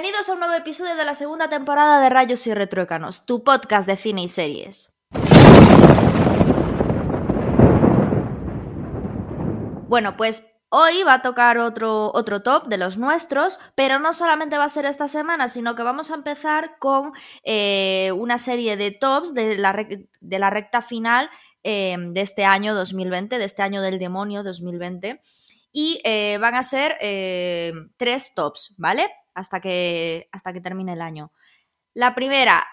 Bienvenidos a un nuevo episodio de la segunda temporada de Rayos y Retruécanos, tu podcast de cine y series. Bueno, pues hoy va a tocar otro, otro top de los nuestros, pero no solamente va a ser esta semana, sino que vamos a empezar con eh, una serie de tops de la, de la recta final eh, de este año 2020, de este año del demonio 2020 y eh, van a ser eh, tres tops, ¿vale? Hasta que, hasta que termine el año. La primera,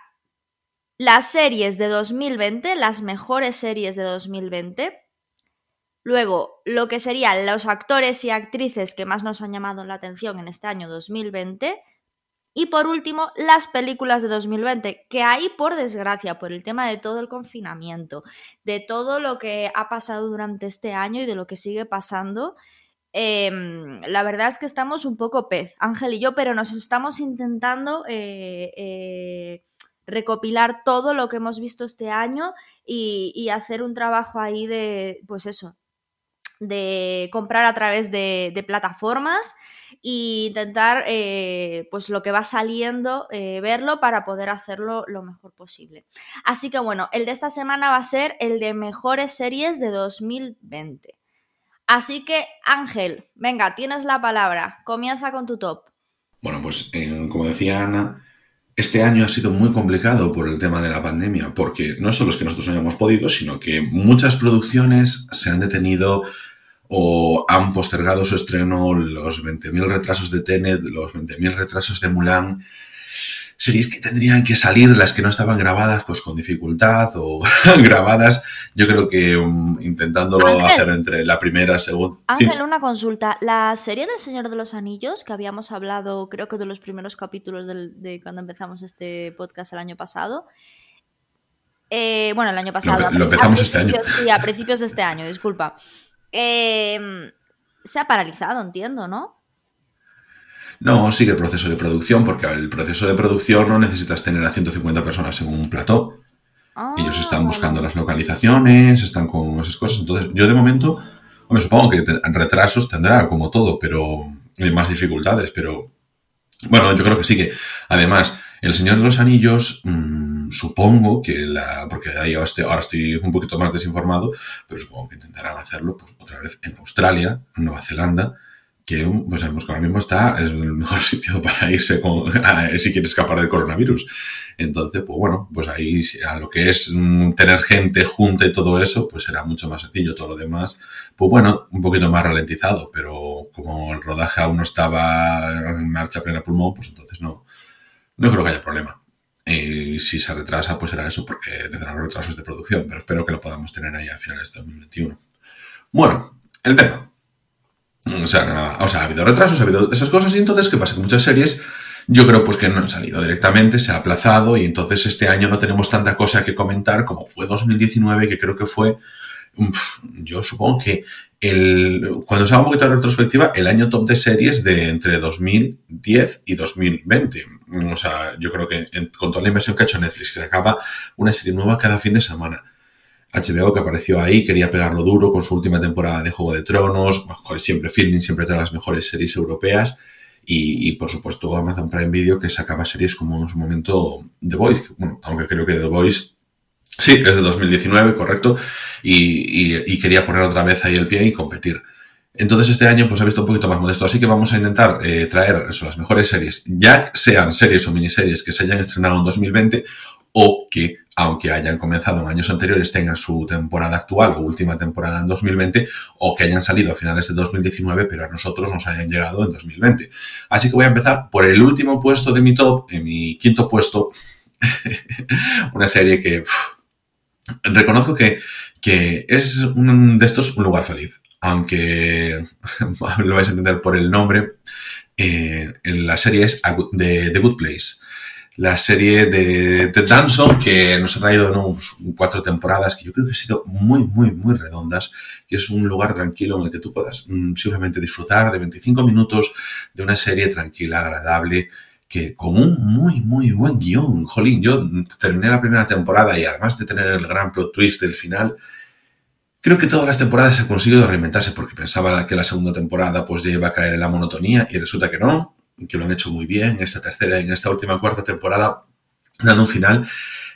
las series de 2020, las mejores series de 2020. Luego, lo que serían los actores y actrices que más nos han llamado la atención en este año 2020. Y por último, las películas de 2020, que ahí, por desgracia, por el tema de todo el confinamiento, de todo lo que ha pasado durante este año y de lo que sigue pasando, Em, la verdad es que estamos un poco pez, Ángel y yo, pero nos estamos intentando eh, eh, recopilar todo lo que hemos visto este año y, hacer un trabajo ahí de, pues eso, de comprar a través de, plataformas e intentar, eh, pues lo que va saliendo, verlo para poder hacerlo lo mejor posible. Así que bueno, el de esta semana va a ser el de mejores series de 2020. Así que, Ángel, venga, tienes la palabra. Comienza con tu top. Bueno, pues como decía Ana, este año ha sido muy complicado por el tema de la pandemia, porque no solo es que nosotros no hayamos podido, sino que muchas producciones se han detenido o han postergado su estreno, los 20.000 retrasos de Tenet, los 20.000 retrasos de Mulan, series que tendrían que salir, las que no estaban grabadas, pues con dificultad o grabadas, yo creo que um, intentándolo hacer entre la primera, segunda. Ángel, una consulta. La serie del Señor de los Anillos, que habíamos hablado, creo que de los primeros capítulos de cuando empezamos este podcast el año pasado. Eh, bueno, el año pasado. Lo, empezamos este año. Sí, a principios de este año, disculpa. Eh, se ha paralizado, entiendo, ¿no? No, sigue el proceso de producción, porque el proceso de producción no necesitas tener a 150 personas en un plató. Ellos están ah, buscando las localizaciones, están con esas cosas. Entonces, yo de momento, me supongo que retrasos tendrá como todo, pero hay más dificultades, pero bueno, yo creo que sí que, además, El Señor de los Anillos, mm, supongo que la, porque ahí ahora estoy, ahora estoy un poquito más desinformado, pero supongo que intentarán hacerlo pues, otra vez en Australia, en Nueva Zelanda, que pues sabemos que ahora mismo está, es el mejor sitio para irse si quiere escapar del coronavirus. Entonces, pues bueno, pues ahí a lo que es mm, tener gente junta y todo eso, pues será mucho más sencillo. Todo lo demás, pues bueno, un poquito más ralentizado, pero como el rodaje aún no estaba en marcha plena pulmón, pues entonces no, no creo que haya problema. Y si se retrasa, pues será eso, porque tendrán retrasos de producción, pero espero que lo podamos tener ahí a finales de 2021. Bueno, el tema. O sea, o sea, ha habido retrasos, ha habido esas cosas y entonces, ¿qué pasa? Que muchas series yo creo pues que no han salido directamente, se ha aplazado y entonces este año no tenemos tanta cosa que comentar como fue 2019, que creo que fue, yo supongo que el, cuando se haga un poquito de retrospectiva, el año top de series de entre 2010 y 2020. O sea, yo creo que con toda la inversión que ha hecho Netflix, que se acaba una serie nueva cada fin de semana HBO que apareció ahí, quería pegarlo duro con su última temporada de Juego de Tronos, siempre filming, siempre trae las mejores series europeas. Y, por supuesto Amazon Prime Video que sacaba series como en su momento The Voice, bueno, aunque creo que The Voice sí, es de 2019, correcto, y, quería poner otra vez ahí el pie y competir. Entonces este año pues ha visto un poquito más modesto, así que vamos a intentar eh, traer eso, las mejores series, ya sean series o miniseries que se hayan estrenado en 2020 o que aunque hayan comenzado en años anteriores, tengan su temporada actual o última temporada en 2020 o que hayan salido a finales de 2019, pero a nosotros nos hayan llegado en 2020. Así que voy a empezar por el último puesto de mi top, en mi quinto puesto, una serie que reconozco que, que es un, de estos un lugar feliz, aunque lo vais a entender por el nombre. Eh, la serie es The Good Place la serie de Ted Danson, que nos ha traído unos cuatro temporadas que yo creo que han sido muy, muy, muy redondas, que es un lugar tranquilo en el que tú puedas mm, simplemente disfrutar de 25 minutos de una serie tranquila, agradable, que con un muy, muy buen guion. Jolín, yo terminé la primera temporada y además de tener el gran plot twist del final, creo que todas las temporadas se ha conseguido reinventarse porque pensaba que la segunda temporada pues ya iba a caer en la monotonía y resulta que no que lo han hecho muy bien en esta tercera, en esta última cuarta temporada, dando un final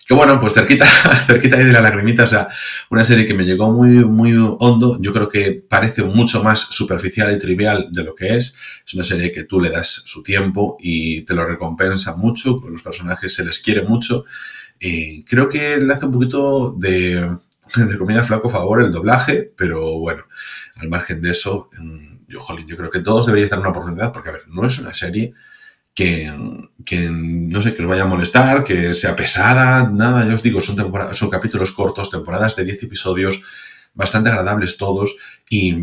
que bueno, pues cerquita, cerquita ahí de la lagrimita, o sea, una serie que me llegó muy, muy hondo, yo creo que parece mucho más superficial y trivial de lo que es, es una serie que tú le das su tiempo y te lo recompensa mucho, los personajes se les quiere mucho, y creo que le hace un poquito de, entre comillas, flaco favor el doblaje, pero bueno, al margen de eso, mm, yo, jolín, yo creo que todos deberían dar una oportunidad, porque a ver, no es una serie que, no sé, que os vaya a molestar, que sea pesada, nada, ya os digo, son, son capítulos cortos, temporadas de 10 episodios, bastante agradables todos, y,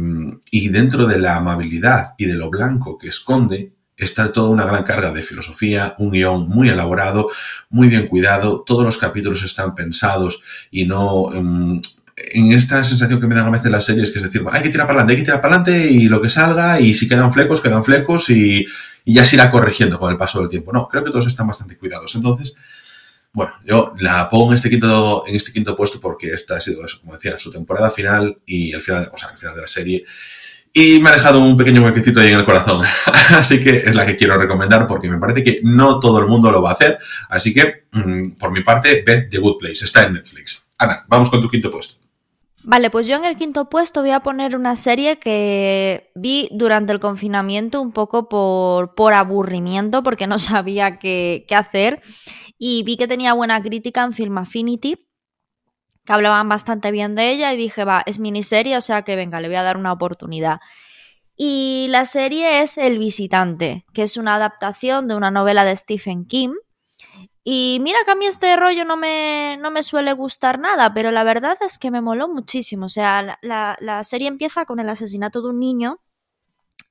y, dentro de la amabilidad y de lo blanco que esconde, está toda una gran carga de filosofía, un guion muy elaborado, muy bien cuidado, todos los capítulos están pensados y no... En esta sensación que me dan a veces las series, que es decir, hay que tirar para adelante, hay que tirar para adelante y lo que salga, y si quedan flecos, quedan flecos, y, y ya se irá corrigiendo con el paso del tiempo. No, creo que todos están bastante cuidados. Entonces, bueno, yo la pongo en este quinto, en este quinto puesto porque esta ha sido eso, como decía, su temporada final y el final, o sea, el final de la serie. Y me ha dejado un pequeño huequecito ahí en el corazón. Así que es la que quiero recomendar porque me parece que no todo el mundo lo va a hacer. Así que, mm, por mi parte, ve The Good Place. Está en Netflix. Ana, vamos con tu quinto puesto. Vale, pues yo en el quinto puesto voy a poner una serie que vi durante el confinamiento un poco por, por aburrimiento, porque no sabía qué, qué hacer. Y vi que tenía buena crítica en Film Affinity, que hablaban bastante bien de ella, y dije, va, es miniserie, o sea que venga, le voy a dar una oportunidad. Y la serie es El Visitante, que es una adaptación de una novela de Stephen King y mira que a mí este rollo no me, no me suele gustar nada, pero la verdad es que me moló muchísimo. O sea, la, la, serie empieza con el asesinato de un niño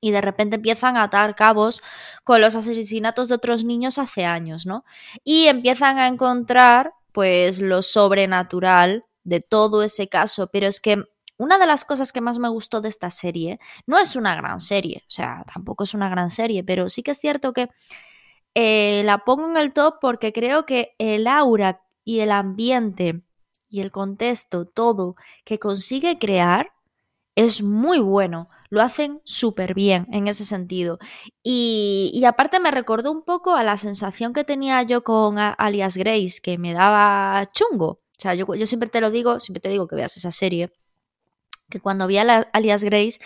y de repente empiezan a atar cabos con los asesinatos de otros niños hace años, ¿no? Y empiezan a encontrar pues lo sobrenatural de todo ese caso, pero es que una de las cosas que más me gustó de esta serie no es una gran serie, o sea, tampoco es una gran serie, pero sí que es cierto que eh, la pongo en el top porque creo que el aura y el ambiente y el contexto, todo que consigue crear es muy bueno. Lo hacen súper bien en ese sentido. Y, aparte me recordó un poco a la sensación que tenía yo con Alias Grace, que me daba chungo. O sea, yo, yo siempre te lo digo, siempre te digo que veas esa serie, que cuando vi a Alias Grace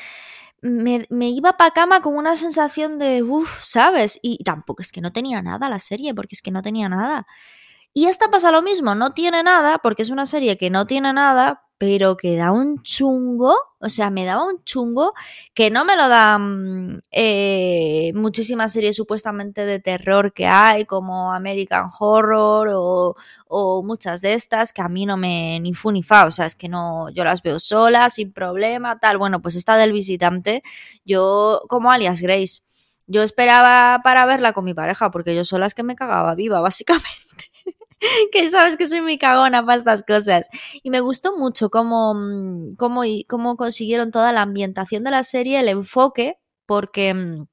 me, iba para cama con una sensación de, uff, ¿sabes? Y tampoco es que no tenía nada la serie, porque es que no tenía nada. Y esta pasa lo mismo, no tiene nada, porque es una serie que no tiene nada, pero que da un chungo, o sea, me daba un chungo que no me lo dan eh, muchísimas series supuestamente de terror que hay, como American Horror o, muchas de estas, que a mí no me ni fu ni fa, o sea, es que no, yo las veo solas, sin problema, tal. Bueno, pues esta del visitante, yo como alias Grace. Yo esperaba para verla con mi pareja, porque yo sola es que me cagaba viva, básicamente. que sabes que soy muy cagona para estas cosas. Y me gustó mucho cómo, mm, cómo, cómo consiguieron toda la ambientación de la serie, el enfoque, porque mm,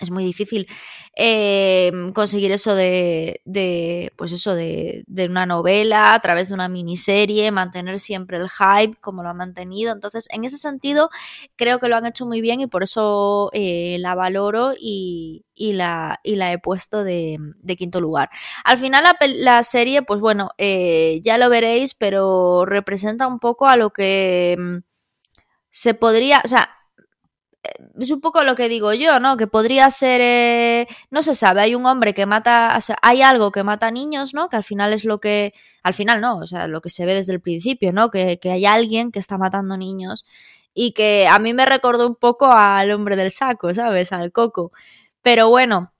es muy difícil eh, conseguir eso de, de pues eso de, de, una novela a través de una miniserie, mantener siempre el hype como lo han mantenido. Entonces, en ese sentido, creo que lo han hecho muy bien y por eso eh, la valoro y, y, la, y la he puesto de, quinto lugar. Al final, la, la serie, pues bueno, eh, ya lo veréis, pero representa un poco a lo que mm, se podría, o sea, es un poco lo que digo yo, ¿no? Que podría ser, eh, no se sabe, hay un hombre que mata, hay algo que mata niños, ¿no? Que al final es lo que, al final no, o sea, lo que se ve desde el principio, ¿no? Que, que hay alguien que está matando niños y que a mí me recordó un poco al hombre del saco, ¿sabes? Al coco. Pero bueno,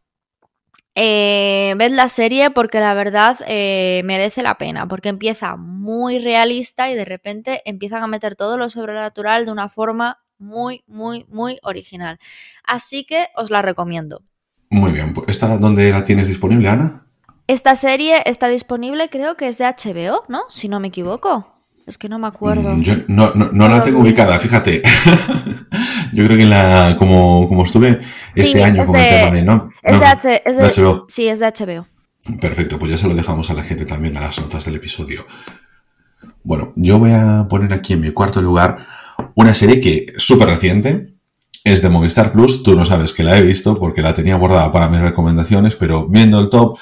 eh, ved la serie porque la verdad eh, merece la pena, porque empieza muy realista y de repente empiezan a meter todo lo sobrenatural de una forma muy, muy, muy original. Así que os la recomiendo. Muy bien, pues, ¿esta dónde la tienes disponible, Ana? Esta serie está disponible, creo que es de HBO, ¿no? Si no me equivoco. Es que no me acuerdo. Mm, yo no, no, la tengo ubicada, fíjate. yo creo que la, como, como estuve este año con el tema de, ¿no? Es, de, es de, HBO. Sí, es de HBO. Perfecto, pues ya se lo dejamos a la gente también a las notas del episodio. Bueno, yo voy a poner aquí en mi cuarto lugar una serie que súper reciente, es de Movistar Plus. Tú no sabes que la he visto porque la tenía guardada para mis recomendaciones, pero viendo el top,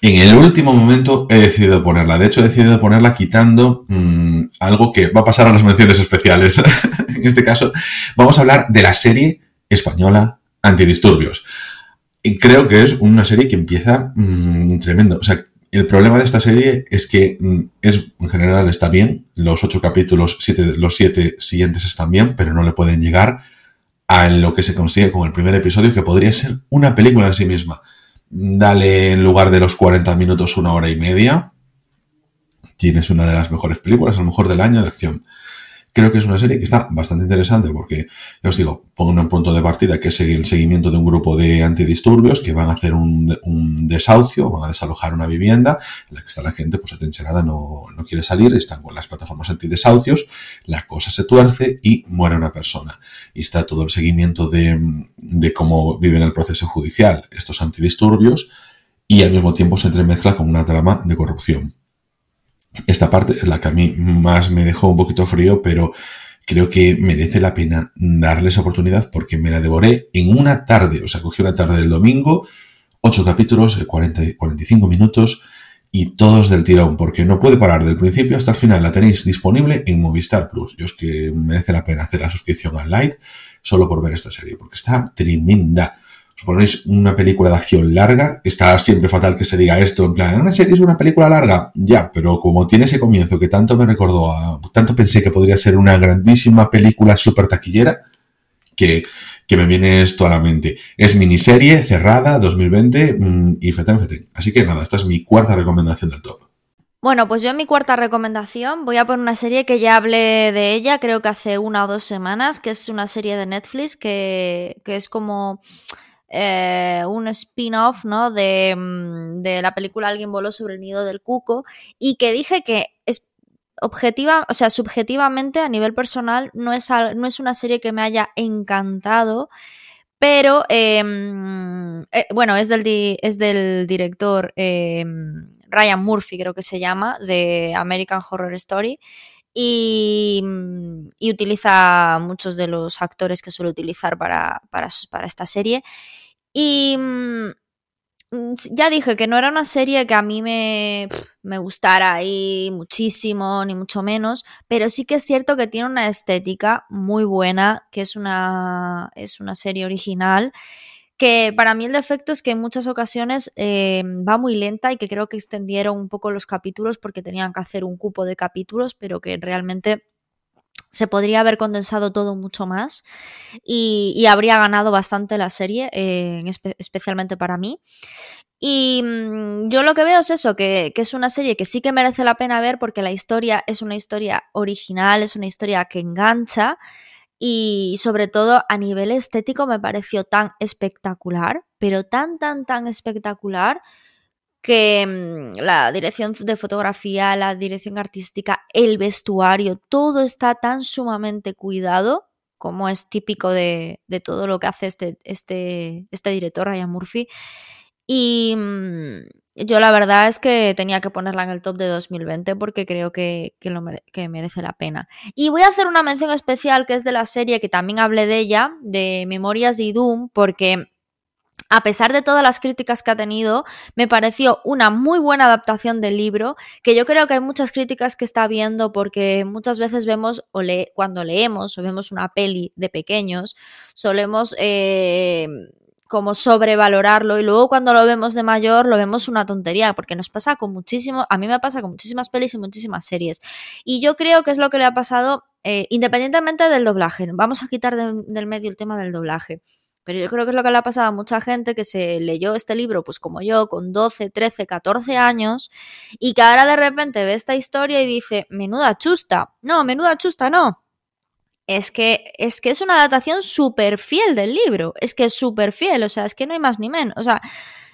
en el último momento he decidido ponerla. De hecho, he decidido ponerla quitando mm, algo que va a pasar a las menciones especiales. en este caso, vamos a hablar de la serie española Antidisturbios. Y creo que es una serie que empieza mm, tremendo. O sea, el problema de esta serie es que mm, es, en general está bien. Los ocho capítulos, siete, los siete siguientes están bien, pero no le pueden llegar a lo que se consigue con el primer episodio, que podría ser una película en sí misma. Dale en lugar de los 40 minutos una hora y media. Tienes una de las mejores películas, a lo mejor del año de acción. Creo que es una serie que está bastante interesante porque, ya os digo, pongo un punto de partida que es el seguimiento de un grupo de antidisturbios que van a hacer un, desahucio, van a desalojar una vivienda en la que está la gente pues atencionada, no, no quiere salir, están con las plataformas antidesahucios, la cosa se tuerce y muere una persona. Y está todo el seguimiento de, de cómo viven el proceso judicial estos antidisturbios y al mismo tiempo se entremezcla con una trama de corrupción. Esta parte es la que a mí más me dejó un poquito frío, pero creo que merece la pena darles oportunidad porque me la devoré en una tarde. O sea, cogí una tarde del domingo, ocho capítulos, 40, 45 minutos y todos del tirón, porque no puede parar del principio hasta el final. La tenéis disponible en Movistar Plus. Yo es que merece la pena hacer la suscripción al Light solo por ver esta serie, porque está tremenda os ponéis una película de acción larga, está siempre fatal que se diga esto, en plan, ¿una serie es una película larga? Ya, pero como tiene ese comienzo que tanto me recordó a, tanto pensé que podría ser una grandísima película súper taquillera, que, que, me viene esto a la mente. Es miniserie, cerrada, 2020, mm, y fetén, fetén. Así que nada, esta es mi cuarta recomendación del top. Bueno, pues yo en mi cuarta recomendación voy a poner una serie que ya hablé de ella, creo que hace una o dos semanas, que es una serie de Netflix que, que es como eh, un spin-off ¿no? de, mm, de, la película Alguien voló sobre el nido del cuco y que dije que es objetiva, o sea, subjetivamente a nivel personal no es, no es una serie que me haya encantado, pero em, eh, bueno, es del, es del director em, Ryan Murphy, creo que se llama, de American Horror Story. Y, mm, y, utiliza muchos de los actores que suele utilizar para, para, esta serie. Y mm, mm, ya dije que no era una serie que a mí me, me gustara ahí muchísimo, ni mucho menos, pero sí que es cierto que tiene una estética muy buena, que es una, es una serie original que para mí el defecto es que en muchas ocasiones eh, va muy lenta y que creo que extendieron un poco los capítulos porque tenían que hacer un cupo de capítulos, pero que realmente se podría haber condensado todo mucho más y, habría ganado bastante la serie, eh, especialmente para mí. Y mm, yo lo que veo es eso, que, es una serie que sí que merece la pena ver porque la historia es una historia original, es una historia que engancha y sobre todo a nivel estético me pareció tan espectacular, pero tan, tan, tan espectacular que mm, la dirección de fotografía, la dirección artística, el vestuario, todo está tan sumamente cuidado como es típico de, todo lo que hace este, este, este director, Ryan Murphy. Y mm, yo la verdad es que tenía que ponerla en el top de 2020 porque creo que, que merece la pena. Y voy a hacer una mención especial que es de la serie que también hablé de ella, de Memorias de Idum, porque a pesar de todas las críticas que ha tenido, me pareció una muy buena adaptación del libro, que yo creo que hay muchas críticas que está viendo porque muchas veces vemos o le cuando leemos o vemos una peli de pequeños, solemos eh, como sobrevalorarlo y luego cuando lo vemos de mayor lo vemos una tontería porque nos pasa con muchísimo, a mí me pasa con muchísimas pelis y muchísimas series y yo creo que es lo que le ha pasado eh, independientemente del doblaje, vamos a quitar del medio el tema del doblaje. Pero yo creo que es lo que le ha pasado a mucha gente que se leyó este libro, pues como yo, con 12, 13, 14 años, y que ahora de repente ve esta historia y dice, menuda chusta. No, menuda chusta no. Es que, es que es una adaptación súper fiel del libro. Es que es súper fiel, o sea, es que no hay más ni menos. O sea,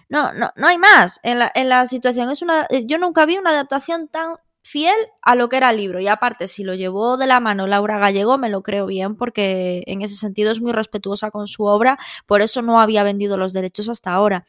no, no, no hay más en la, en la situación. Es una, yo nunca vi una adaptación tan fiel a lo que era el libro. Y aparte, si lo llevó de la mano Laura Gallego, me lo creo bien, porque en ese sentido es muy respetuosa con su obra, por eso no había vendido los derechos hasta ahora.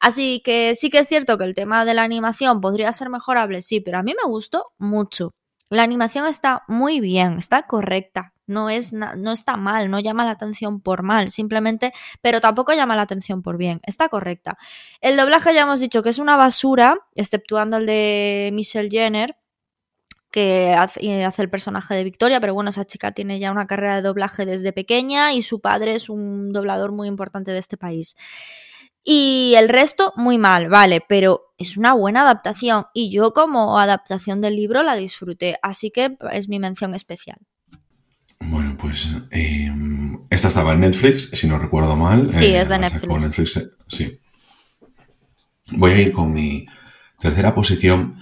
Así que sí que es cierto que el tema de la animación podría ser mejorable, sí, pero a mí me gustó mucho. La animación está muy bien, está correcta, No, es no está mal, no llama la atención por mal, simplemente, pero tampoco llama la atención por bien, está correcta. El doblaje ya hemos dicho que es una basura, exceptuando el de Michelle Jenner, que hace, el personaje de Victoria, pero bueno, esa chica tiene ya una carrera de doblaje desde pequeña y su padre es un doblador muy importante de este país. Y el resto, muy mal, vale, pero es una buena adaptación y yo como adaptación del libro la disfruté, así que es mi mención especial. Bueno, pues eh, esta estaba en Netflix, si no recuerdo mal. Sí, es de Netflix. Eh, sí. Voy a ir con mi tercera posición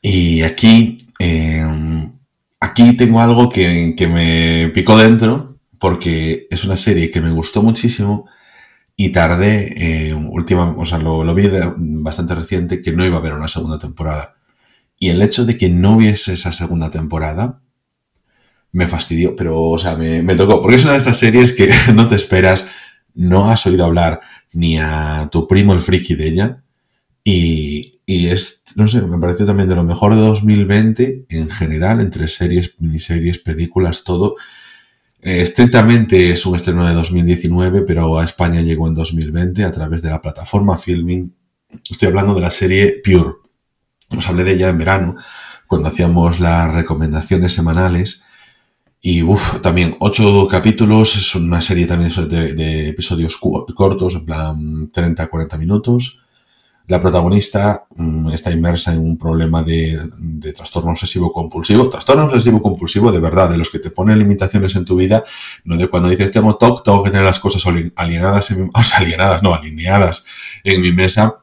y aquí, em, aquí tengo algo que, me picó dentro porque es una serie que me gustó muchísimo y tardé, eh, última, o sea, lo, vi bastante reciente que no iba a haber una segunda temporada. Y el hecho de que no hubiese esa segunda temporada me fastidió, pero, o sea, me, me tocó. Porque es una de estas series que no te esperas, no has oído hablar ni a tu primo el friki de ella. Y, y es, no sé, me pareció también de lo mejor de 2020 en general, entre series, miniseries, películas, todo. Eh, estrictamente es un estreno de 2019, pero a España llegó en 2020 a través de la plataforma Filming. Estoy hablando de la serie Pure. Os hablé de ella en verano, cuando hacíamos las recomendaciones semanales. Y uff, también ocho capítulos, es una serie también de, de episodios cortos, en plan 30-40 minutos. La protagonista mm, está inmersa en un problema de, trastorno obsesivo compulsivo. Trastorno obsesivo compulsivo de verdad, de los que te ponen limitaciones en tu vida, no de cuando dices tengo TOC, tengo que tener las cosas alienadas, o sea, alienadas, no, alineadas en mi mesa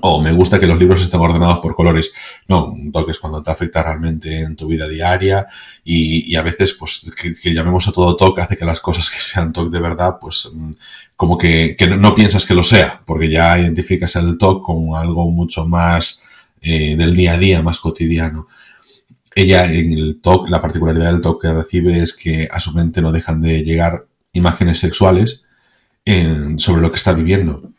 o me gusta que los libros estén ordenados por colores. No, un toque es cuando te afecta realmente en tu vida diaria y, a veces, pues, que, llamemos a todo toque hace que las cosas que sean toque de verdad, pues, mm, como que, no, piensas que lo sea, porque ya identificas el toque como algo mucho más eh, del día a día, más cotidiano. Ella en el TOC, la particularidad del TOC que recibe es que a su mente no dejan de llegar imágenes sexuales sobre lo que está viviendo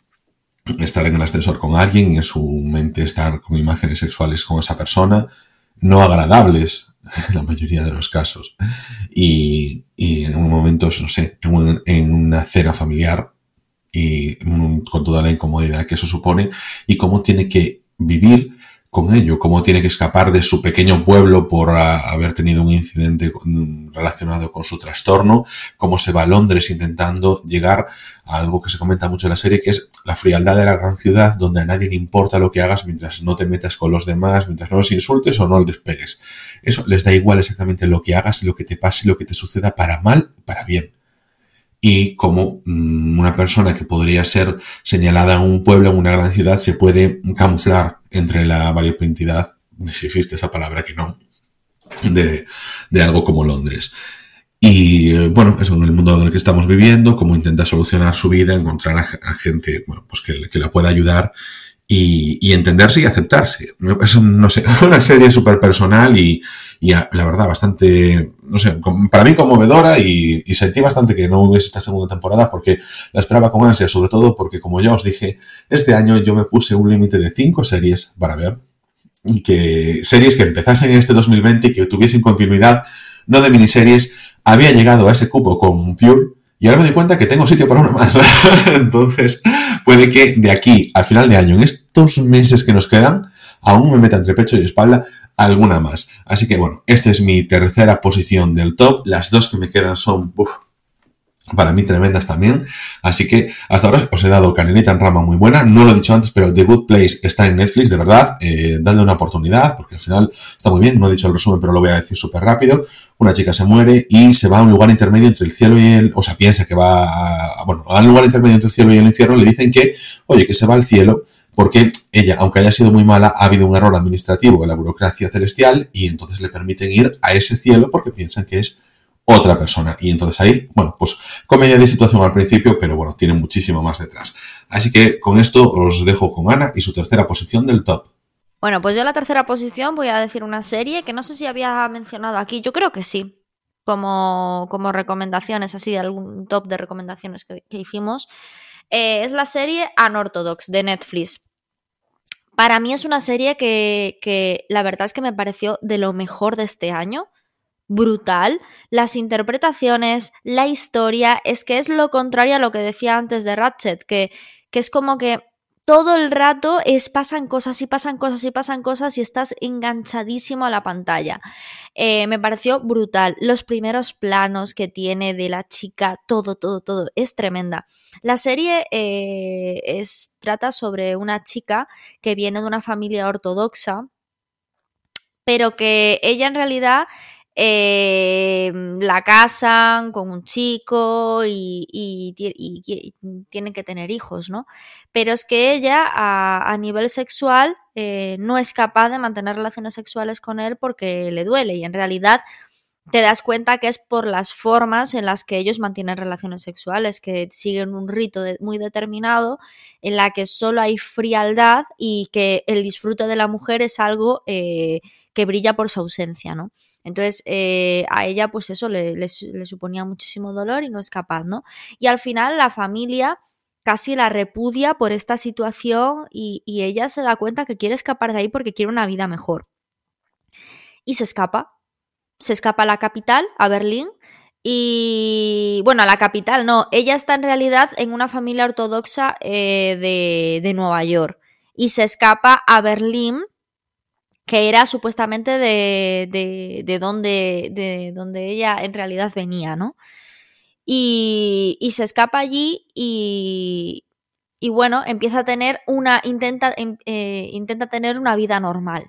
estar en el ascensor con alguien y en su mente estar con imágenes sexuales con esa persona, no agradables en la mayoría de los casos. Y, en un momento, no sé, en, una cena familiar y con toda la incomodidad que eso supone y cómo tiene que vivir con ello, cómo tiene que escapar de su pequeño pueblo por haber tenido un incidente relacionado con su trastorno, cómo se va a Londres intentando llegar a algo que se comenta mucho en la serie, que es la frialdad de la gran ciudad, donde a nadie le importa lo que hagas mientras no te metas con los demás, mientras no los insultes o no los despegues. Eso les da igual exactamente lo que hagas, lo que te pase, lo que te suceda, para mal, para bien y cómo mm, una persona que podría ser señalada en un pueblo, en una gran ciudad, se puede camuflar entre la variopintidad, si existe esa palabra que no, de, de algo como Londres. Y eh, bueno, eso en el mundo en el que estamos viviendo, cómo intenta solucionar su vida, encontrar a, gente bueno, pues que, que, la pueda ayudar y, y, entenderse y aceptarse. Es, no sé, una serie súper personal y, y, la verdad bastante, no sé, para mí conmovedora y, y, sentí bastante que no hubiese esta segunda temporada porque la esperaba con ansia, sobre todo porque como ya os dije, este año yo me puse un límite de cinco series para ver que series que empezasen en este 2020 y que tuviesen continuidad, no de miniseries, había llegado a ese cupo con Pure y ahora me doy cuenta que tengo sitio para una más. Entonces, puede que de aquí al final de año, en estos meses que nos quedan, aún me meta entre pecho y espalda alguna más. Así que bueno, esta es mi tercera posición del top. Las dos que me quedan son para mí tremendas también. Así que hasta ahora os he dado canelita en rama muy buena. No lo he dicho antes, pero The Good Place está en Netflix, de verdad. Eh, dadle una oportunidad, porque al final está muy bien. No he dicho el resumen, pero lo voy a decir súper rápido. Una chica se muere y se va a un lugar intermedio entre el cielo y el... O sea, piensa que va a... Bueno, a un lugar intermedio entre el cielo y el infierno. Le dicen que, oye, que se va al cielo porque ella, aunque haya sido muy mala, ha habido un error administrativo en la burocracia celestial y entonces le permiten ir a ese cielo porque piensan que es otra persona. Y entonces ahí, bueno, pues comedia de situación al principio, pero bueno, tiene muchísimo más detrás. Así que con esto os dejo con Ana y su tercera posición del top. Bueno, pues yo la tercera posición voy a decir una serie que no sé si había mencionado aquí, yo creo que sí, como, como recomendaciones, así, algún top de recomendaciones que, hicimos. Eh, es la serie Unorthodox de Netflix. Para mí es una serie que, que la verdad es que me pareció de lo mejor de este año brutal. Las interpretaciones, la historia, es que es lo contrario a lo que decía antes de Ratchet, que, que es como que todo el rato es pasan cosas y pasan cosas y pasan cosas y estás enganchadísimo a la pantalla. Eh, me pareció brutal. Los primeros planos que tiene de la chica, todo, todo, todo, es tremenda. La serie eh, es, trata sobre una chica que viene de una familia ortodoxa, pero que ella en realidad eh, la casan con un chico y, tienen que tener hijos, ¿no? Pero es que ella a, nivel sexual eh, no es capaz de mantener relaciones sexuales con él porque le duele y en realidad te das cuenta que es por las formas en las que ellos mantienen relaciones sexuales, que siguen un rito muy determinado en la que solo hay frialdad y que el disfrute de la mujer es algo eh, que brilla por su ausencia, ¿no? Entonces, eh, a ella, pues eso le, suponía muchísimo dolor y no es capaz, ¿no? Y al final la familia casi la repudia por esta situación y, ella se da cuenta que quiere escapar de ahí porque quiere una vida mejor. Y se escapa. Se escapa a la capital, a Berlín, y bueno, a la capital no, ella está en realidad en una familia ortodoxa eh, de, de, Nueva York y se escapa a Berlín que era supuestamente de, de, de, donde, de donde ella en realidad venía, ¿no? Y, y se escapa allí y, y, bueno, empieza a tener una, intenta, em, eh, intenta tener una vida normal.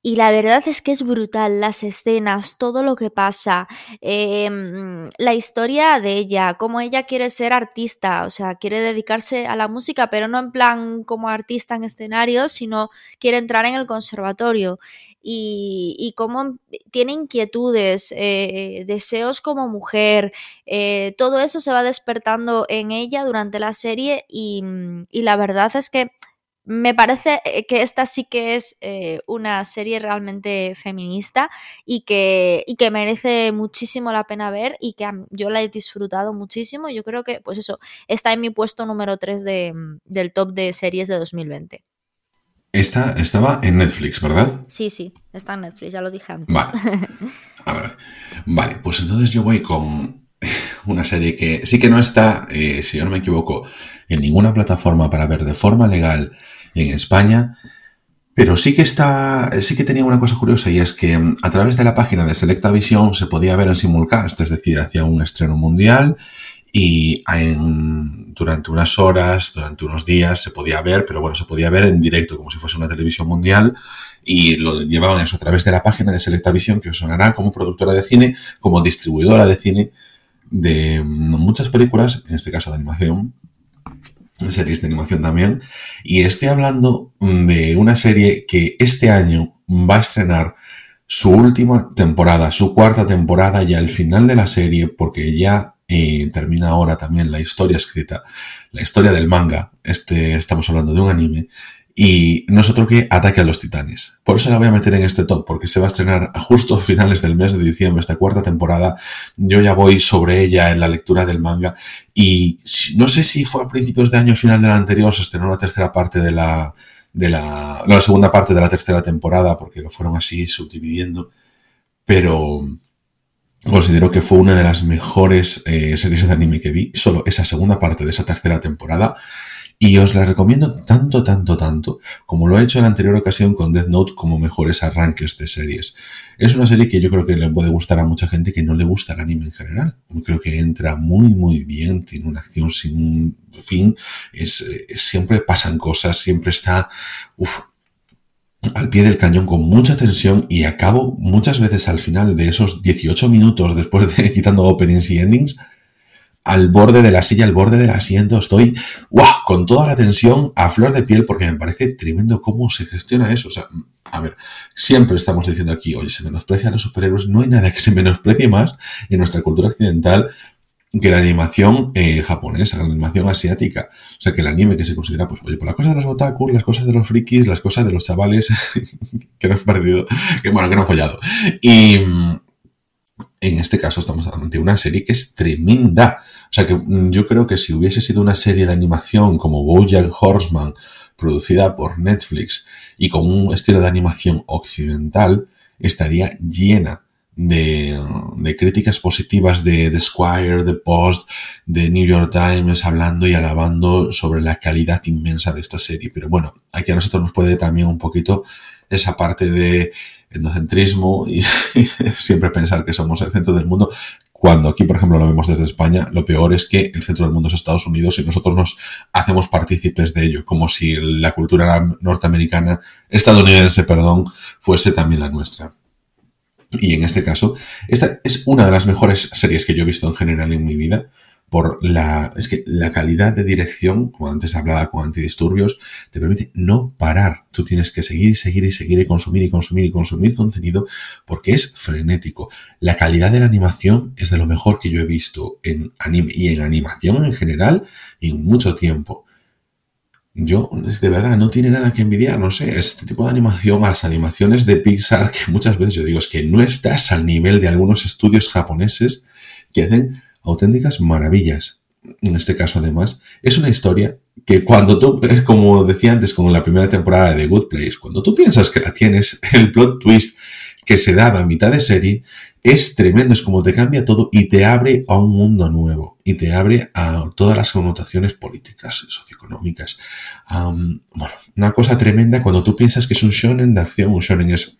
Y la verdad es que es brutal las escenas, todo lo que pasa, em, la historia de ella, cómo ella quiere ser artista, o sea, quiere dedicarse a la música, pero no en plan como artista en escenario, sino quiere entrar en el conservatorio. Y, cómo tiene inquietudes, eh, deseos como mujer, eh, todo eso se va despertando en ella durante la serie y, y la verdad es que me parece eh, que esta sí que es eh, una serie realmente feminista y que, y que merece muchísimo la pena ver y que yo la he disfrutado muchísimo. Yo creo que, pues eso, está en mi puesto número 3 de, del top de series de 2020. Esta estaba en Netflix, ¿verdad? Sí, sí, está en Netflix, ya lo dije antes. Vale. A ver. Vale, pues entonces yo voy con una serie que sí que no está, eh, si yo no me equivoco, en ninguna plataforma para ver de forma legal en España. Pero sí que está, sí que tenía una cosa curiosa y es que mm, a través de la página de Selecta Visión se podía ver en simulcast, es decir, hacía un estreno mundial y durante unas horas, durante unos días se podía ver, pero bueno, se podía ver en directo como si fuese una televisión mundial y lo llevaban eso a través de la página de Selecta Visión que os sonará como productora de cine, como distribuidora de cine de mm, muchas películas, en este caso de animación, series de animación también. Y estoy hablando de una serie que este año va a estrenar su última temporada, su cuarta temporada y al final de la serie, porque ya eh, termina ahora también la historia escrita, la historia del manga. Este, estamos hablando de un anime y no es otro que Ataque a los Titanes. Por eso la voy a meter en este top, porque se va a estrenar a justo a finales del mes de diciembre, esta cuarta temporada. Yo ya voy sobre ella en la lectura del manga. Y no sé si fue a principios de año, final del anterior, se estrenó la tercera parte de la, de la, no, la segunda parte de la tercera temporada, porque lo fueron así subdividiendo. Pero considero que fue una de las mejores eh, series de anime que vi. Solo esa segunda parte de esa tercera temporada y os la recomiendo tanto, tanto, tanto, como lo he hecho en la anterior ocasión con Death Note como mejores arranques de series. Es una serie que yo creo que le puede gustar a mucha gente que no le gusta el anime en general. Creo que entra muy, muy bien, tiene una acción sin fin, es, siempre pasan cosas, siempre está al pie del cañón con mucha tensión y acabo muchas veces al final de esos 18 minutos después de quitando openings y endings al borde de la silla, al borde del asiento. Estoy con toda la tensión a flor de piel porque me parece tremendo cómo se gestiona eso. O sea, a ver, siempre estamos diciendo aquí, oye, se menosprecia a los superhéroes. No hay nada que se menosprecie más en nuestra cultura occidental que la animación eh, japonesa, la animación asiática. O sea, que el anime que se considera, pues, oye, por la cosa de los otakus, las cosas de los frikis, las cosas de los chavales que no han perdido, que bueno, que no han fallado. Y en este caso estamos ante una serie que es tremenda. O sea que mm, yo creo que si hubiese sido una serie de animación como Bojack Horseman, producida por Netflix y con un estilo de animación occidental, estaría llena de, críticas positivas de The Squire, The Post, de New York Times, hablando y alabando sobre la calidad inmensa de esta serie. Pero bueno, aquí a nosotros nos puede también un poquito esa parte de endocentrismo y, siempre pensar que somos el centro del mundo. Cuando aquí, por ejemplo, lo vemos desde España, lo peor es que el centro del mundo es Estados Unidos y nosotros nos hacemos partícipes de ello, como si la cultura norteamericana, estadounidense, perdón, fuese también la nuestra. Y en este caso, esta es una de las mejores series que yo he visto en general en mi vida por la, es que la calidad de dirección, como antes hablaba con antidisturbios, te permite no parar. Tú tienes que seguir y seguir y seguir y consumir y consumir y consumir contenido porque es frenético. La calidad de la animación es de lo mejor que yo he visto en anime y en animación en general en mucho tiempo yo, de verdad, no tiene nada que envidiar, no sé, este tipo de animación, las animaciones de Pixar, que muchas veces yo digo, es que no estás al nivel de algunos estudios japoneses que hacen auténticas maravillas. En este caso, además, es una historia que cuando tú, como decía antes, como en la primera temporada de Good Place, cuando tú piensas que la tienes, el plot twist que se da a mitad de serie es tremendo, es como te cambia todo y te abre a un mundo nuevo y te abre a todas las connotaciones políticas, socioeconómicas. bueno, una cosa tremenda cuando tú piensas que es un shonen de acción, un shonen es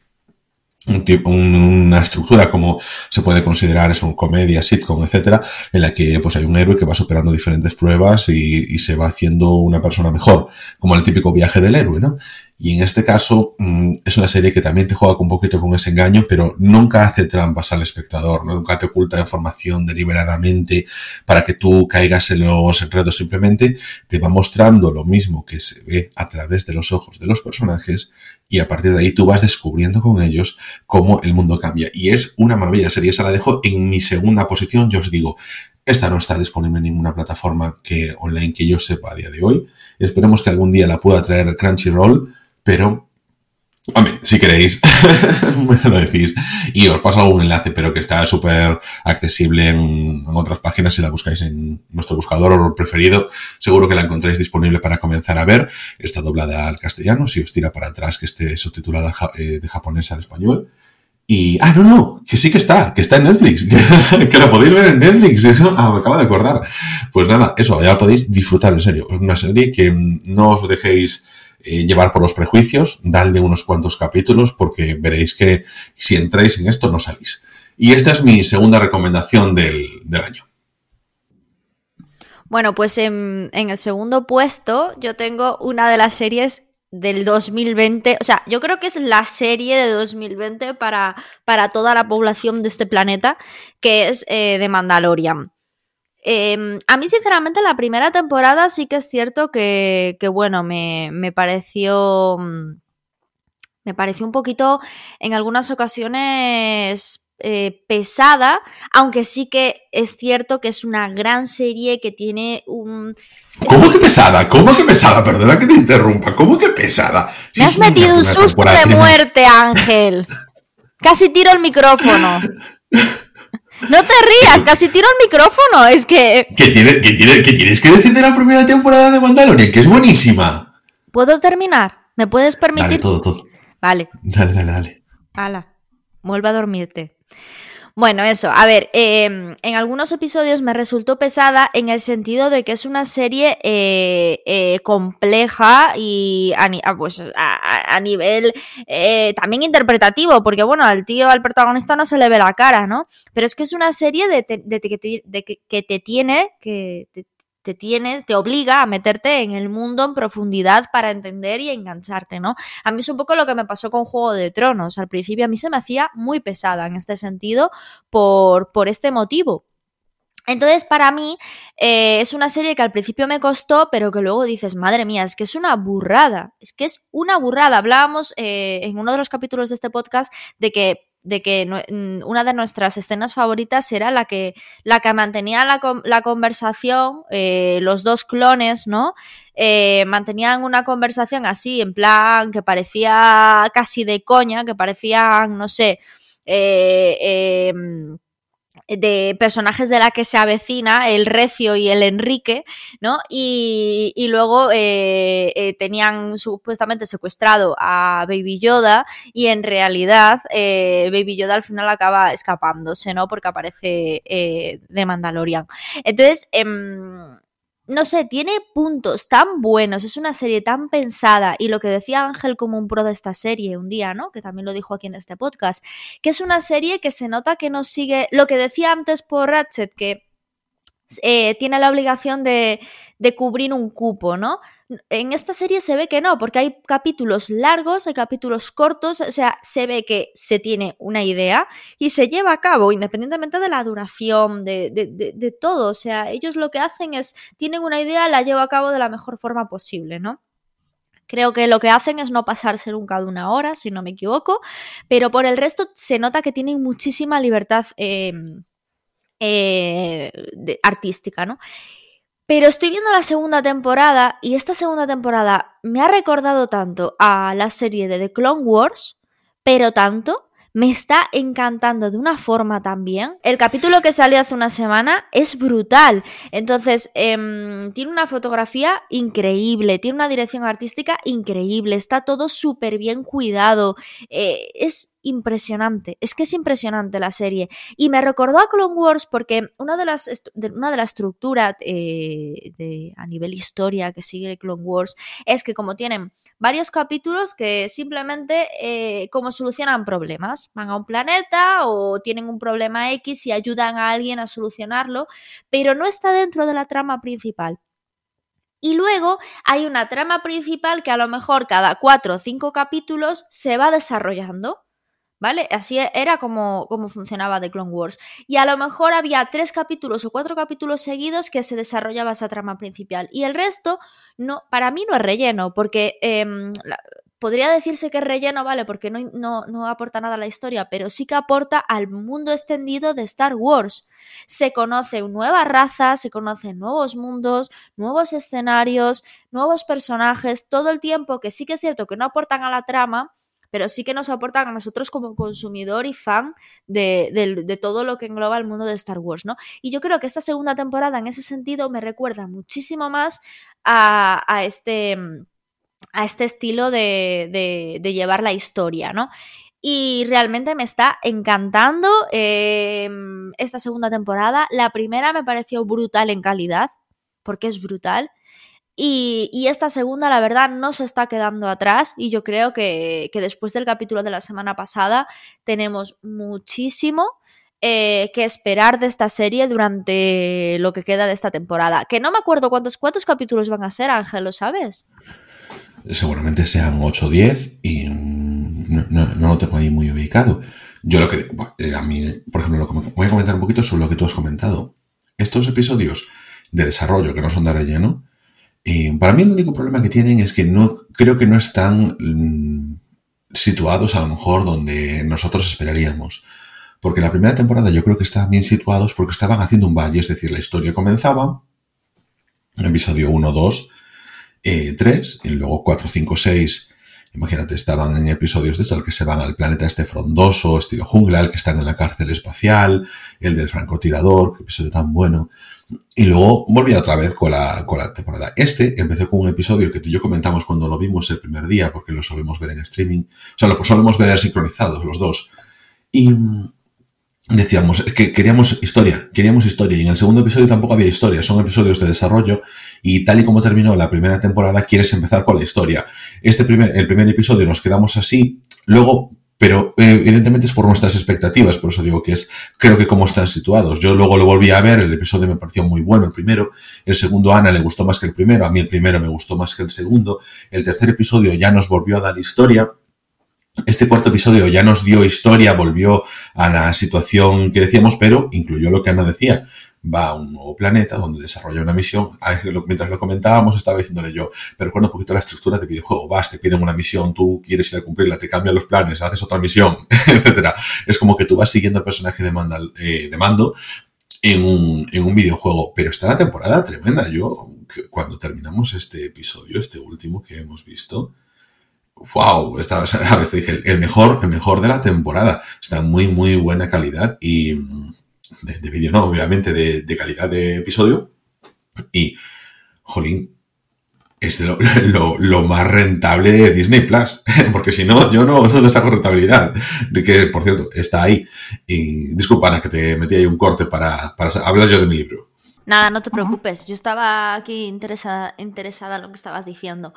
una estructura como se puede considerar es un comedia, sitcom, etcétera, en la que pues hay un héroe que va superando diferentes pruebas y, y, se va haciendo una persona mejor, como el típico viaje del héroe, ¿no? Y en este caso mm, es una serie que también te juega un poquito con ese engaño, pero nunca hace trampas al espectador, nunca te oculta información deliberadamente para que tú caigas en los enredos. Simplemente te va mostrando lo mismo que se ve a través de los ojos de los personajes y a partir de ahí tú vas descubriendo con ellos cómo el mundo cambia. Y es una maravilla serie. Esa la dejo en mi segunda posición. Yo os digo, esta no está disponible en ninguna plataforma que online que yo sepa a día de hoy. Esperemos que algún día la pueda traer Crunchyroll pero, hombre, si queréis, me lo decís y os paso algún enlace, pero que está súper accesible en, otras páginas si la buscáis en nuestro buscador preferido. Seguro que la encontráis disponible para comenzar a ver. Está doblada al castellano, si os tira para atrás que esté subtitulada eh, de japonés al español. Y, ah, no, no, que sí que está, que está en Netflix, que, la podéis ver en Netflix, ah, me acabo de acordar. Pues nada, eso, ya podéis disfrutar, en serio. Es una serie que no os dejéis eh, llevar por los prejuicios, dadle unos cuantos capítulos porque veréis que si entráis en esto no salís. Y esta es mi segunda recomendación del, año. Bueno, pues en, el segundo puesto yo tengo una de las series del 2020, o sea, yo creo que es la serie de 2020 para, para toda la población de este planeta, que es eh, The Mandalorian. Em, a mí, sinceramente, la primera temporada sí que es cierto que, bueno, me, pareció. Mm, me pareció un poquito, en algunas ocasiones, eh, pesada, aunque sí que es cierto que es una gran serie que tiene un... ¿Cómo que pesada? ¿Cómo que pesada? Perdona que te interrumpa. ¿Cómo que pesada? me has metido un susto de muerte, Ángel. Casi tiro el micrófono. No te rías, casi tiro el micrófono, es que... ¿Qué, tiene, tienes que decir de la primera temporada de Mandalorian? Que es buenísima. ¿Puedo terminar? ¿Me puedes permitir? Dale, todo, todo. Vale. Dale, dale, dale. Hala, vuelve a dormirte. Bueno, eso, a ver, em, en algunos episodios me resultó pesada en el sentido de que es una serie eh, eh, compleja y a, ah, pues, a, nivel eh, también interpretativo, porque bueno, al tío, al protagonista no se le ve la cara, ¿no? Pero es que es una serie de, que te tiene, que te tienes, te obliga a meterte en el mundo en profundidad para entender y engancharte, ¿no? A mí es un poco lo que me pasó con Juego de Tronos. Al principio a mí se me hacía muy pesada en este sentido por, por este motivo. Entonces, para mí, eh, es una serie que al principio me costó, pero que luego dices, madre mía, es que es una burrada, es que es una burrada. Hablábamos eh, en uno de los capítulos de este podcast de que de que mm, una de nuestras escenas favoritas era la que, la que mantenía la, conversación, eh, los dos clones, ¿no? Eh, mantenían una conversación así, en plan, que parecía casi de coña, que parecían, no sé, eh, em, de personajes de la que se avecina, el Recio y el Enrique, ¿no? Y, luego eh, eh, tenían supuestamente secuestrado a Baby Yoda y en realidad eh, Baby Yoda al final acaba escapándose, ¿no? Porque aparece de Mandalorian. Entonces, em, no sé, tiene puntos tan buenos, es una serie tan pensada y lo que decía Ángel como un pro de esta serie un día, ¿no? Que también lo dijo aquí en este podcast, que es una serie que se nota que no sigue lo que decía antes por Ratchet, que eh, tiene la obligación de, cubrir un cupo, ¿no? En esta serie se ve que no, porque hay capítulos largos, hay capítulos cortos, o sea, se ve que se tiene una idea y se lleva a cabo, independientemente de la duración, de, de, todo. O sea, ellos lo que hacen es, tienen una idea, la llevan a cabo de la mejor forma posible, ¿no? Creo que lo que hacen es no pasarse nunca de una hora, si no me equivoco, pero por el resto se nota que tienen muchísima libertad eh, eh, artística, ¿no? Pero estoy viendo la segunda temporada y esta segunda temporada me ha recordado tanto a la serie de The Clone Wars, pero tanto me está encantando de una forma también. El capítulo que salió hace una semana es brutal. Entonces, em, tiene una fotografía increíble, tiene una dirección artística increíble, está todo súper bien cuidado. Eh, es impresionante, es que es impresionante la serie. Y me recordó a Clone Wars porque una de las, una de estructuras eh, a nivel historia que sigue Clone Wars es que como tienen varios capítulos que simplemente eh, como solucionan problemas, van a un planeta o tienen un problema X y ayudan a alguien a solucionarlo, pero no está dentro de la trama principal. Y luego hay una trama principal que a lo mejor cada cuatro o cinco capítulos se va desarrollando. ¿Vale? Así era como, como, funcionaba The Clone Wars. Y a lo mejor había tres capítulos o cuatro capítulos seguidos que se desarrollaba esa trama principal. Y el resto, no, para mí no es relleno, porque em, podría decirse que es relleno, ¿vale? Porque no, no, no aporta nada a la historia, pero sí que aporta al mundo extendido de Star Wars. Se conocen nuevas razas, se conocen nuevos mundos, nuevos escenarios, nuevos personajes, todo el tiempo que sí que es cierto que no aportan a la trama pero sí que nos aportan a nosotros como consumidor y fan de, todo lo que engloba el mundo de Star Wars, ¿no? Y yo creo que esta segunda temporada en ese sentido me recuerda muchísimo más a, este, a este estilo de, llevar la historia, ¿no? Y realmente me está encantando em, esta segunda temporada. La primera me pareció brutal en calidad, porque es brutal. Y, esta segunda, la verdad, no se está quedando atrás y yo creo que, después del capítulo de la semana pasada tenemos muchísimo eh, que esperar de esta serie durante lo que queda de esta temporada. Que no me acuerdo cuántos, cuántos capítulos van a ser, Ángel, ¿lo sabes? Seguramente sean 8 o 10 y no, lo tengo ahí muy ubicado. Yo lo que, eh, a mí, por ejemplo, voy a comentar un poquito sobre lo que tú has comentado. Estos episodios de desarrollo que no son de relleno, para mí el único problema que tienen es que no creo que no están mm, situados a lo mejor donde nosotros esperaríamos. Porque la primera temporada yo creo que estaban bien situados porque estaban haciendo un valle, es decir, la historia comenzaba, en episodio 1, 2, 3, y luego 4, 5, 6, imagínate, estaban en episodios de esto, el que se van al planeta este frondoso, estilo jungla, el que están en la cárcel espacial, el del francotirador, episodio tan bueno. Y luego volvía otra vez con la, con la temporada. Este empezó con un episodio que tú y yo comentamos cuando lo vimos el primer día, porque lo solemos ver en streaming. O sea, lo solemos ver sincronizados los dos. Y decíamos que queríamos historia, queríamos historia. Y en el segundo episodio tampoco había historia, son episodios de desarrollo. Y tal y como terminó la primera temporada, quieres empezar con la historia. Este primer, el primer episodio nos quedamos así. Luego pero eh, evidentemente es por nuestras expectativas, por eso digo que es, creo que como están situados. Yo luego lo volví a ver, el episodio me pareció muy bueno, el primero, el segundo a Ana le gustó más que el primero, a mí el primero me gustó más que el segundo, el tercer episodio ya nos volvió a dar historia, este cuarto episodio ya nos dio historia, volvió a la situación que decíamos, pero incluyó lo que Ana decía, va a un nuevo planeta donde desarrolla una misión. Mientras lo comentábamos, estaba diciéndole yo, pero recuerda un poquito la estructura de videojuego. Vas, te piden una misión, tú quieres ir a cumplirla, te cambian los planes, haces otra misión, etcétera. Es como que tú vas siguiendo el personaje de, eh, de mando en un, en un videojuego. Pero está la temporada tremenda. Yo, cuando terminamos este episodio, este último que hemos visto, wow, estaba, ¿sabes? Te dije, el mejor, el mejor de la temporada. Está muy, muy buena calidad y de, vídeo, no, obviamente de, calidad de episodio. Y, jolín, es lo, más rentable de Disney Plus, porque si no, yo no, no saco rentabilidad. De que, por cierto, está ahí. Y disculpa, Ana, que te metí ahí un corte para, para hablar yo de mi libro. Nada, no te preocupes. Yo estaba aquí interesada, interesada en lo que estabas diciendo.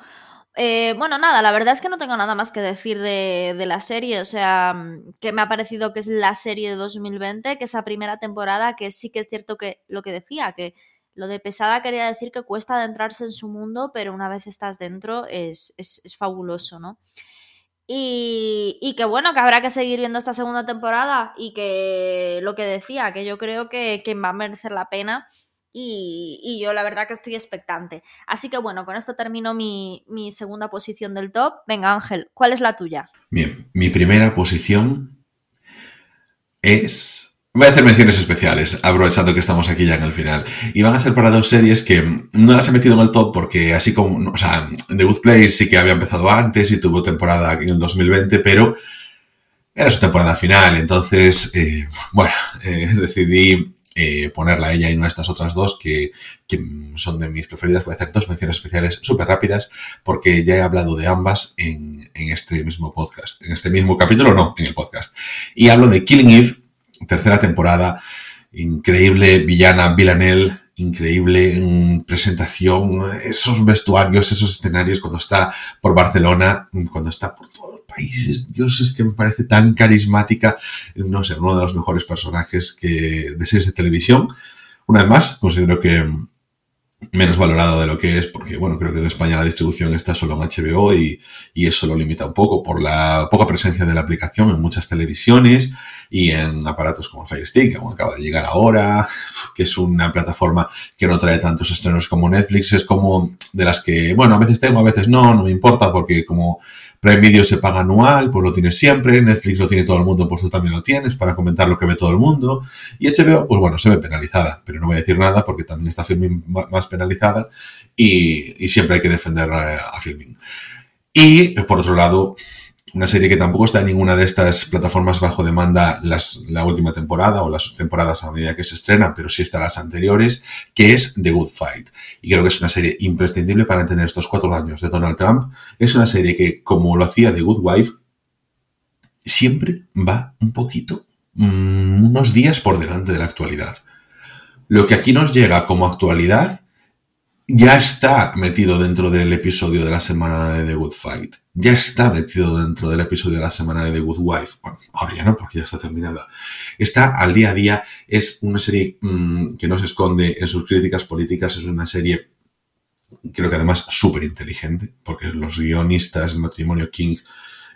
Eh, bueno, nada, la verdad es que no tengo nada más que decir de, de, la serie, o sea, que me ha parecido que es la serie de 2020, que esa primera temporada, que sí que es cierto que lo que decía, que lo de pesada quería decir que cuesta adentrarse en su mundo, pero una vez estás dentro es, es, fabuloso, ¿no? Y, y, que bueno, que habrá que seguir viendo esta segunda temporada y que lo que decía, que yo creo que, que va a merecer la pena y, yo la verdad que estoy expectante. Así que bueno, con esto termino mi, mi segunda posición del top. Venga Ángel, ¿cuál es la tuya? Bien, mi primera posición es Voy a hacer menciones especiales, aprovechando que estamos aquí ya en el final. Y van a ser para dos series que no las he metido en el top porque así como, o sea, The Good Place sí que había empezado antes y tuvo temporada en el 2020, pero era su temporada final. Entonces, eh, bueno, eh, decidí eh, ponerla ella y no a estas otras dos que, son de mis preferidas. Voy a hacer dos menciones especiales súper rápidas porque ya he hablado de ambas en, en este mismo podcast. En este mismo capítulo, no, en el podcast. Y hablo de Killing Eve tercera temporada, increíble villana Villanelle, increíble presentación, esos vestuarios, esos escenarios cuando está por Barcelona, cuando está por todos los países, Dios, es que me parece tan carismática, no sé, uno de los mejores personajes que de series de televisión. Una vez más, considero que menos valorado de lo que es, porque bueno, creo que en España la distribución está solo en HBO y, y, eso lo limita un poco por la poca presencia de la aplicación en muchas televisiones y en aparatos como Fire Stick, que acaba de llegar ahora, que es una plataforma que no trae tantos estrenos como Netflix, es como de las que, bueno, a veces tengo, a veces no, no me importa porque como Prime Video se paga anual, pues lo tienes siempre. Netflix lo tiene todo el mundo, pues tú también lo tienes para comentar lo que ve todo el mundo. Y HBO, pues bueno, se ve penalizada, pero no voy a decir nada porque también está más penalizada y, siempre hay que defender a Filming. Y por otro lado, una serie que tampoco está en ninguna de estas plataformas bajo demanda las, la última temporada o las temporadas a medida que se estrena, pero sí está las anteriores, que es The Good Fight. Y creo que es una serie imprescindible para entender estos cuatro años de Donald Trump. Es una serie que, como lo hacía The Good Wife, siempre va un poquito, mm, unos días por delante de la actualidad. Lo que aquí nos llega como actualidad ya está metido dentro del episodio de la semana de The Good Fight. Ya está metido dentro del episodio de la semana de The Good Wife. Bueno, ahora ya no, porque ya está terminada. Está al día a día. Es una serie mm, que no se esconde en sus críticas políticas. Es una serie, creo que además súper inteligente, porque los guionistas, el matrimonio King,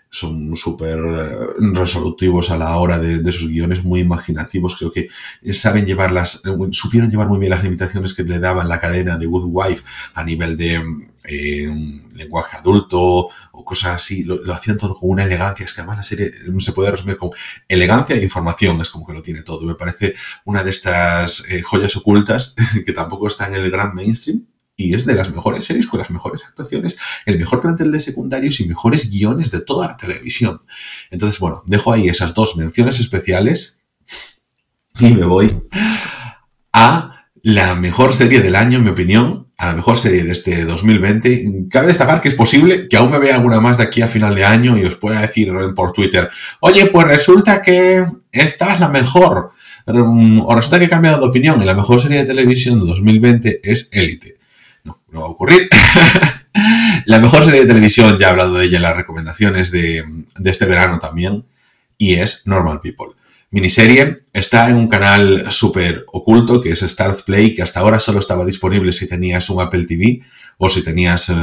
son súper eh, resolutivos a la hora de, sus guiones, muy imaginativos, creo que saben llevarlas, eh, supieron llevar muy bien las limitaciones que le daban la cadena de Good Wife a nivel de eh, lenguaje adulto o cosas así, lo, hacían todo con una elegancia, es que además la serie se puede resumir como elegancia e información, es como que lo tiene todo, me parece una de estas joyas ocultas que tampoco está en el gran mainstream, y es de las mejores series con las mejores actuaciones, el mejor plantel de secundarios y mejores guiones de toda la televisión. Entonces, bueno, dejo ahí esas dos menciones especiales y me voy a la mejor serie del año, en mi opinión, a la mejor serie de este 2020. Cabe destacar que es posible que aún me vea alguna más de aquí a final de año y os pueda decir por Twitter, oye, pues resulta que esta es la mejor. O resulta que he cambiado de opinión y la mejor serie de televisión de 2020 es Élite. No, no va a ocurrir. la mejor serie de televisión, ya he hablado de ella en las recomendaciones de, este verano también, y es Normal People miniserie. Está en un canal súper oculto que es Start Play, que hasta ahora solo estaba disponible si tenías un Apple TV o si tenías eh,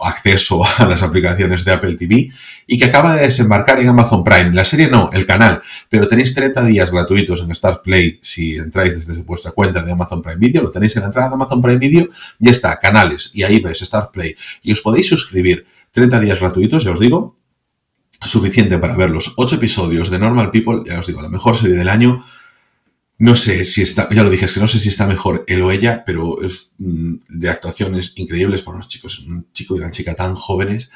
acceso a las aplicaciones de Apple TV y que acaba de desembarcar en Amazon Prime. La serie no, el canal, pero tenéis 30 días gratuitos en Start Play si entráis desde vuestra cuenta de Amazon Prime Video, lo tenéis en la entrada de Amazon Prime Video, ya está, canales, y ahí ves Start Play y os podéis suscribir. 30 días gratuitos, ya os digo, suficiente para ver los ocho episodios de Normal People, ya os digo, la mejor serie del año. No sé si está, ya lo dije, es que no sé si está mejor él o ella, pero es mm, de actuaciones increíbles para unos chicos, un chico y una chica tan jóvenes.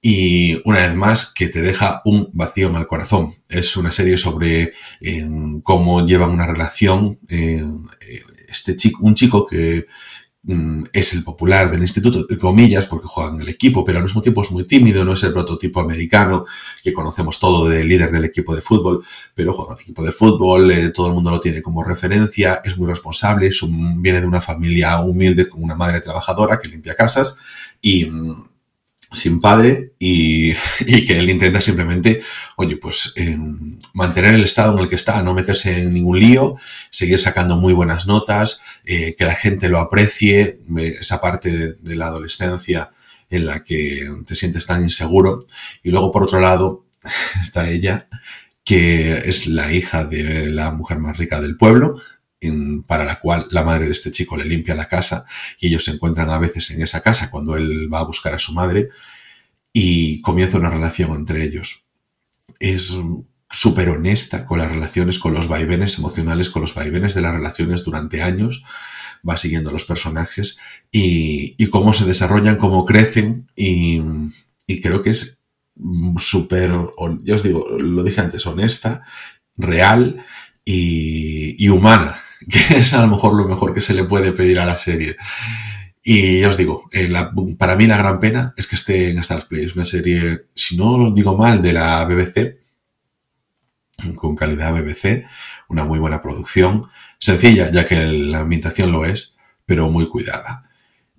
y una vez más que te deja un vacío en el corazón. Es una serie sobre eh, cómo llevan una relación eh, este chico, un chico que mm, es el popular del instituto, de comillas, porque juega en el equipo, pero al mismo tiempo es muy tímido, no es el prototipo americano que conocemos todo del líder del equipo de fútbol, pero juega en el equipo de fútbol, eh, todo el mundo lo tiene como referencia, es muy responsable, viene de una familia humilde con una madre trabajadora que limpia casas y mm, sin padre y, que él intenta simplemente, oye, pues mantener el estado en el que está, no meterse en ningún lío, seguir sacando muy buenas notas, eh, que la gente lo aprecie, esa parte de, la adolescencia en la que te sientes tan inseguro. Y luego, por otro lado, está ella, que es la hija de la mujer más rica del pueblo, para la cual la madre de este chico le limpia la casa y ellos se encuentran a veces en esa casa cuando él va a buscar a su madre y comienza una relación entre ellos. Es súper honesta con las relaciones, con los vaivenes emocionales, con los vaivenes de las relaciones durante años, va siguiendo los personajes y, cómo se desarrollan, cómo crecen y, creo que es súper, ya os digo, lo dije antes, honesta, real y humana que es a lo mejor lo mejor que se le puede pedir a la serie. Y ya os digo, eh, para mí la gran pena es que esté en Stars Play. Es una serie, si no digo mal, de la BBC, con calidad BBC, una muy buena producción, sencilla, ya que la ambientación lo es, pero muy cuidada.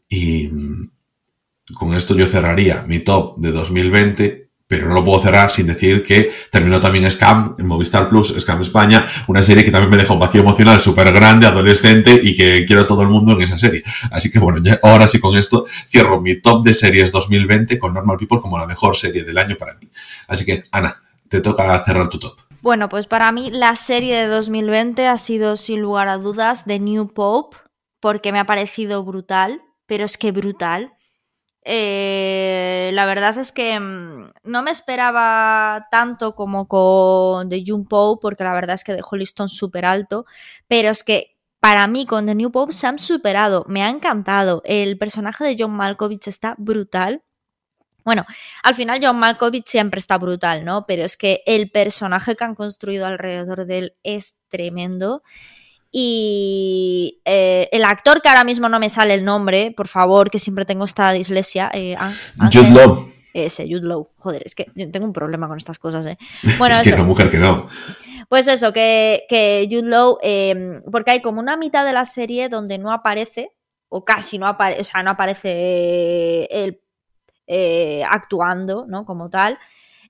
Y mm, con esto yo cerraría mi top de 2020 pero no lo puedo cerrar sin decir que terminó también Scam en Movistar Plus, Scam España, una serie que también me deja un vacío emocional súper grande, adolescente y que quiero todo el mundo en esa serie. Así que bueno, ahora sí con esto cierro mi top de series 2020 con Normal People como la mejor serie del año para mí. Así que, Ana, te toca cerrar tu top. Bueno, pues para mí la serie de 2020 ha sido sin lugar a dudas The New Pope, porque me ha parecido brutal, pero es que brutal. Eh, la verdad es que mm, no me esperaba tanto como con The June Pope, porque la verdad es que dejó el listón súper alto, pero es que para mí con The New Pope se han superado, me ha encantado. El personaje de John Malkovich está brutal. Bueno, al final John Malkovich siempre está brutal, ¿no? Pero es que el personaje que han construido alrededor de él es tremendo. Y eh, el actor que ahora mismo no me sale el nombre, por favor, que siempre tengo esta dislexia. Eh, Jude Law. Ese, Jude Law. Joder, es que tengo un problema con estas cosas, ¿eh? Bueno, que no, mujer, que no. Pues eso, que, que Jude Law, em, porque hay como una mitad de la serie donde no aparece, o casi no aparece, o sea, no aparece él eh, actuando, ¿no? Como tal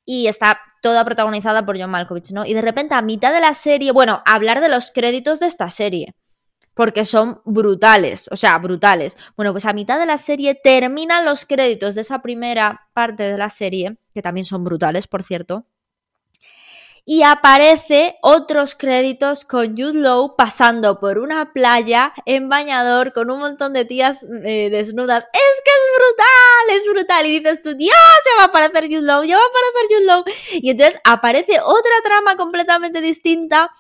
y está toda protagonizada por John Malkovich, ¿no? Y de repente a mitad de la serie, bueno, hablar de los créditos de esta serie, porque son brutales, o sea, brutales. Bueno, pues a mitad de la serie terminan los créditos de esa primera parte de la serie, que también son brutales, por cierto, y aparece otros créditos con Jude pasando por una playa en bañador con un montón de tías eh, desnudas. Es que es brutal, es brutal. Y dices tú, Dios, ya va a aparecer Jude Law, ya va a aparecer Jude. Y entonces aparece otra trama completamente distinta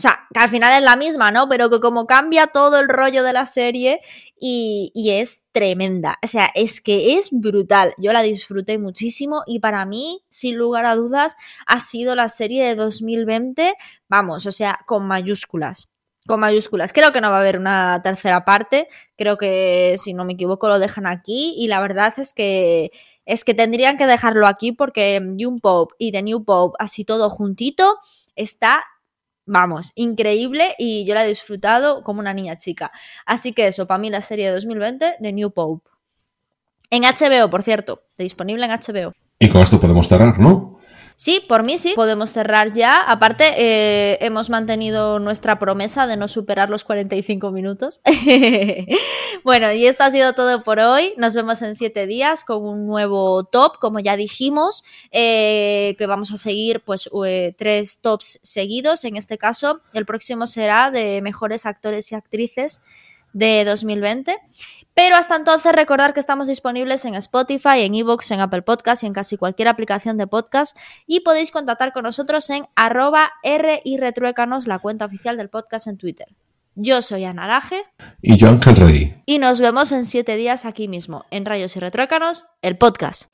o sea, que al final es la misma, ¿no? Pero que como cambia todo el rollo de la serie y, es tremenda. O sea, es que es brutal. Yo la disfruté muchísimo y para mí, sin lugar a dudas, ha sido la serie de 2020, vamos, o sea, con mayúsculas. Con mayúsculas. Creo que no va a haber una tercera parte. Creo que, si no me equivoco, lo dejan aquí. Y la verdad es que es que tendrían que dejarlo aquí porque Young Pope y The New Pope, así todo juntito, está vamos, increíble y yo la he disfrutado como una niña chica. Así que eso, para mí la serie de 2020 de New Pope. En HBO, por cierto, disponible en HBO. Y con esto podemos cerrar, ¿no? Sí, por mí sí, podemos cerrar ya. Aparte, eh, hemos mantenido nuestra promesa de no superar los 45 minutos. bueno, y esto ha sido todo por hoy. Nos vemos en siete días con un nuevo top, como ya dijimos, eh, que vamos a seguir pues eh, tres tops seguidos. En este caso, el próximo será de mejores actores y actrices de 2020. Pero hasta entonces recordar que estamos disponibles en Spotify, en Evox, en Apple Podcast y en casi cualquier aplicación de podcast y podéis contactar con nosotros en arroba R y retruécanos, la cuenta oficial del podcast en Twitter. Yo soy Ana Laje. Y yo Ángel Rey. Y nos vemos en siete días aquí mismo, en Rayos y Retruécanos, el podcast.